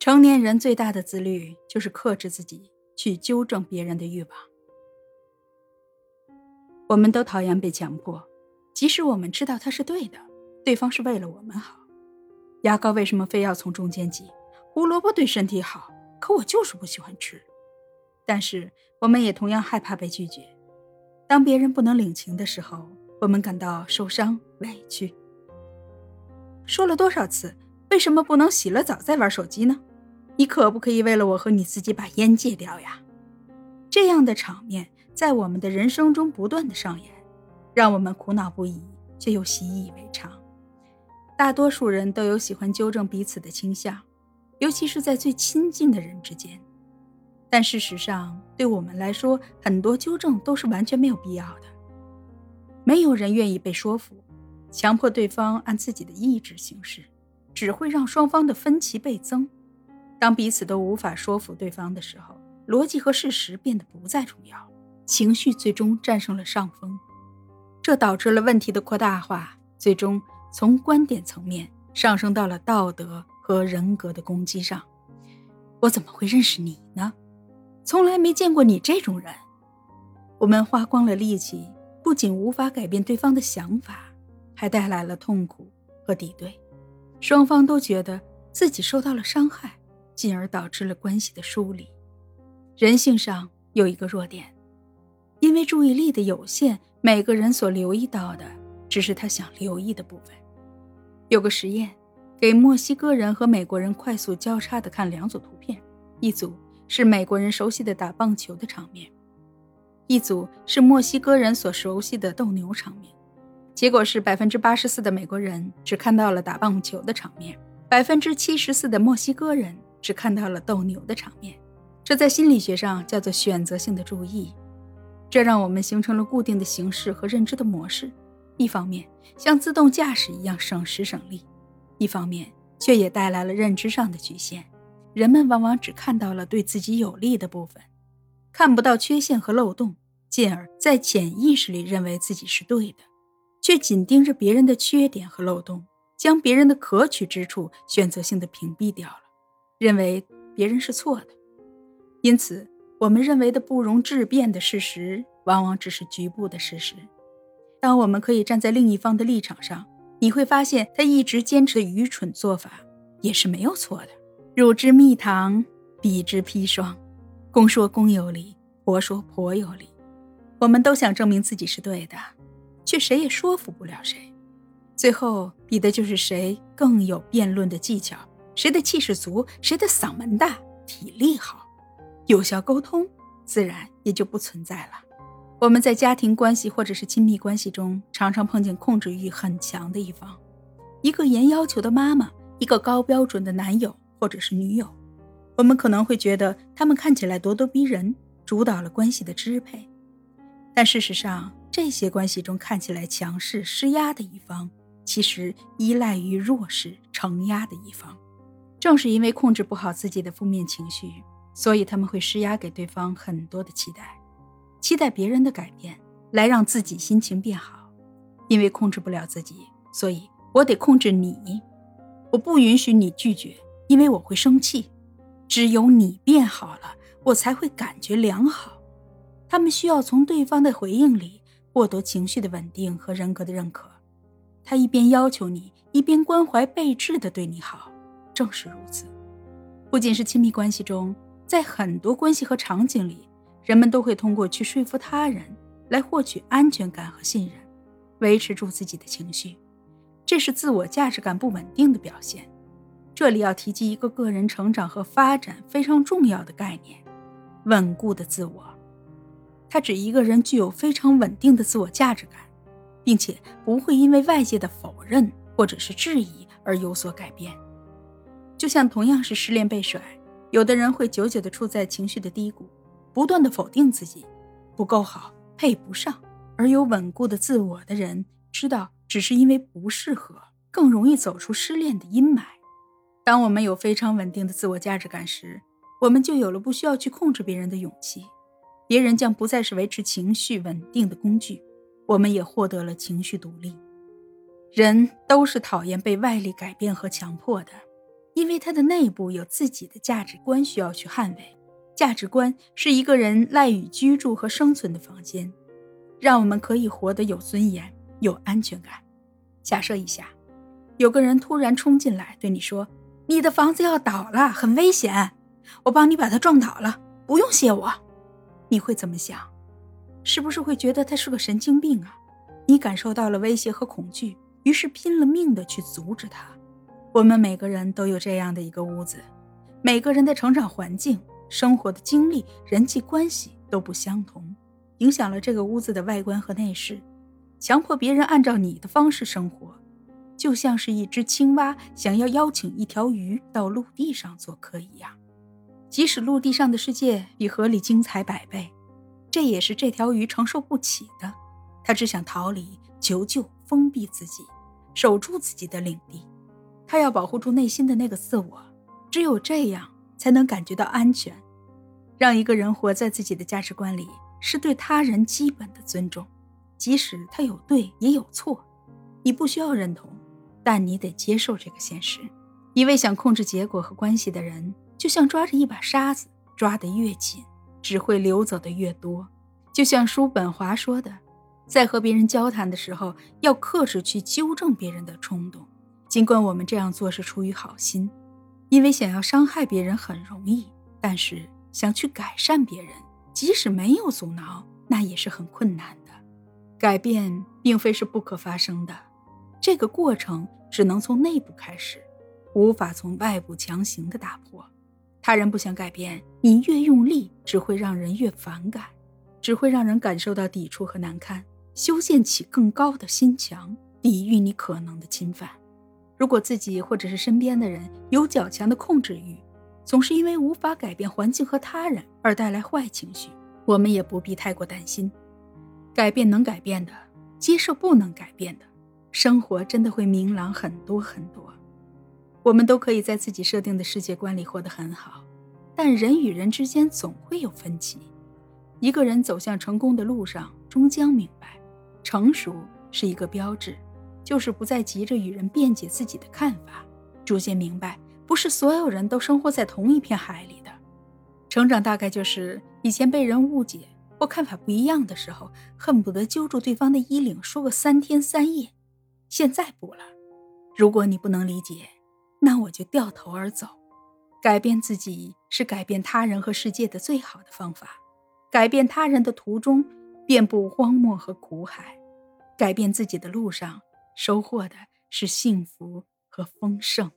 成年人最大的自律就是克制自己去纠正别人的欲望。我们都讨厌被强迫，即使我们知道他是对的，对方是为了我们好。牙膏为什么非要从中间挤？胡萝卜对身体好，可我就是不喜欢吃。但是我们也同样害怕被拒绝。当别人不能领情的时候，我们感到受伤委屈。说了多少次，为什么不能洗了澡再玩手机呢？你可不可以为了我和你自己把烟戒掉呀？这样的场面在我们的人生中不断的上演，让我们苦恼不已，却又习以为常。大多数人都有喜欢纠正彼此的倾向，尤其是在最亲近的人之间。但事实上，对我们来说，很多纠正都是完全没有必要的。没有人愿意被说服，强迫对方按自己的意志行事，只会让双方的分歧倍增。当彼此都无法说服对方的时候，逻辑和事实变得不再重要，情绪最终战胜了上风，这导致了问题的扩大化，最终。从观点层面上升到了道德和人格的攻击上，我怎么会认识你呢？从来没见过你这种人。我们花光了力气，不仅无法改变对方的想法，还带来了痛苦和敌对。双方都觉得自己受到了伤害，进而导致了关系的疏离。人性上有一个弱点，因为注意力的有限，每个人所留意到的只是他想留意的部分。有个实验，给墨西哥人和美国人快速交叉的看两组图片，一组是美国人熟悉的打棒球的场面，一组是墨西哥人所熟悉的斗牛场面。结果是百分之八十四的美国人只看到了打棒球的场面，百分之七十四的墨西哥人只看到了斗牛的场面。这在心理学上叫做选择性的注意，这让我们形成了固定的形式和认知的模式。一方面像自动驾驶一样省时省力，一方面却也带来了认知上的局限。人们往往只看到了对自己有利的部分，看不到缺陷和漏洞，进而，在潜意识里认为自己是对的，却紧盯着别人的缺点和漏洞，将别人的可取之处选择性的屏蔽掉了，认为别人是错的。因此，我们认为的不容置辩的事实，往往只是局部的事实。当我们可以站在另一方的立场上，你会发现他一直坚持的愚蠢做法也是没有错的。汝之蜜糖，彼之砒霜，公说公有理，婆说婆有理。我们都想证明自己是对的，却谁也说服不了谁。最后比的就是谁更有辩论的技巧，谁的气势足，谁的嗓门大，体力好，有效沟通，自然也就不存在了。我们在家庭关系或者是亲密关系中，常常碰见控制欲很强的一方，一个严要求的妈妈，一个高标准的男友或者是女友。我们可能会觉得他们看起来咄咄逼人，主导了关系的支配。但事实上，这些关系中看起来强势施压的一方，其实依赖于弱势承压的一方。正是因为控制不好自己的负面情绪，所以他们会施压给对方很多的期待。期待别人的改变来让自己心情变好，因为控制不了自己，所以我得控制你。我不允许你拒绝，因为我会生气。只有你变好了，我才会感觉良好。他们需要从对方的回应里获得情绪的稳定和人格的认可。他一边要求你，一边关怀备至的对你好。正是如此，不仅是亲密关系中，在很多关系和场景里。人们都会通过去说服他人来获取安全感和信任，维持住自己的情绪，这是自我价值感不稳定的表现。这里要提及一个个人成长和发展非常重要的概念——稳固的自我。它指一个人具有非常稳定的自我价值感，并且不会因为外界的否认或者是质疑而有所改变。就像同样是失恋被甩，有的人会久久地处在情绪的低谷。不断的否定自己，不够好，配不上。而有稳固的自我的人，知道只是因为不适合，更容易走出失恋的阴霾。当我们有非常稳定的自我价值感时，我们就有了不需要去控制别人的勇气，别人将不再是维持情绪稳定的工具，我们也获得了情绪独立。人都是讨厌被外力改变和强迫的，因为它的内部有自己的价值观需要去捍卫。价值观是一个人赖以居住和生存的房间，让我们可以活得有尊严、有安全感。假设一下，有个人突然冲进来对你说：“你的房子要倒了，很危险，我帮你把它撞倒了，不用谢我。”你会怎么想？是不是会觉得他是个神经病啊？你感受到了威胁和恐惧，于是拼了命的去阻止他。我们每个人都有这样的一个屋子，每个人的成长环境。生活的经历、人际关系都不相同，影响了这个屋子的外观和内饰。强迫别人按照你的方式生活，就像是一只青蛙想要邀请一条鱼到陆地上做客一样。即使陆地上的世界比河里精彩百倍，这也是这条鱼承受不起的。它只想逃离、求救、封闭自己，守住自己的领地。它要保护住内心的那个自我，只有这样。才能感觉到安全。让一个人活在自己的价值观里，是对他人基本的尊重，即使他有对也有错，你不需要认同，但你得接受这个现实。一位想控制结果和关系的人，就像抓着一把沙子，抓得越紧，只会流走的越多。就像叔本华说的，在和别人交谈的时候，要克制去纠正别人的冲动，尽管我们这样做是出于好心。因为想要伤害别人很容易，但是想去改善别人，即使没有阻挠，那也是很困难的。改变并非是不可发生的，这个过程只能从内部开始，无法从外部强行的打破。他人不想改变，你越用力，只会让人越反感，只会让人感受到抵触和难堪，修建起更高的心墙，抵御你可能的侵犯。如果自己或者是身边的人有较强的控制欲，总是因为无法改变环境和他人而带来坏情绪，我们也不必太过担心。改变能改变的，接受不能改变的，生活真的会明朗很多很多。我们都可以在自己设定的世界观里活得很好，但人与人之间总会有分歧。一个人走向成功的路上，终将明白，成熟是一个标志。就是不再急着与人辩解自己的看法，逐渐明白，不是所有人都生活在同一片海里的。成长大概就是以前被人误解或看法不一样的时候，恨不得揪住对方的衣领说个三天三夜。现在不了，如果你不能理解，那我就掉头而走。改变自己是改变他人和世界的最好的方法。改变他人的途中，遍布荒漠和苦海；改变自己的路上。收获的是幸福和丰盛。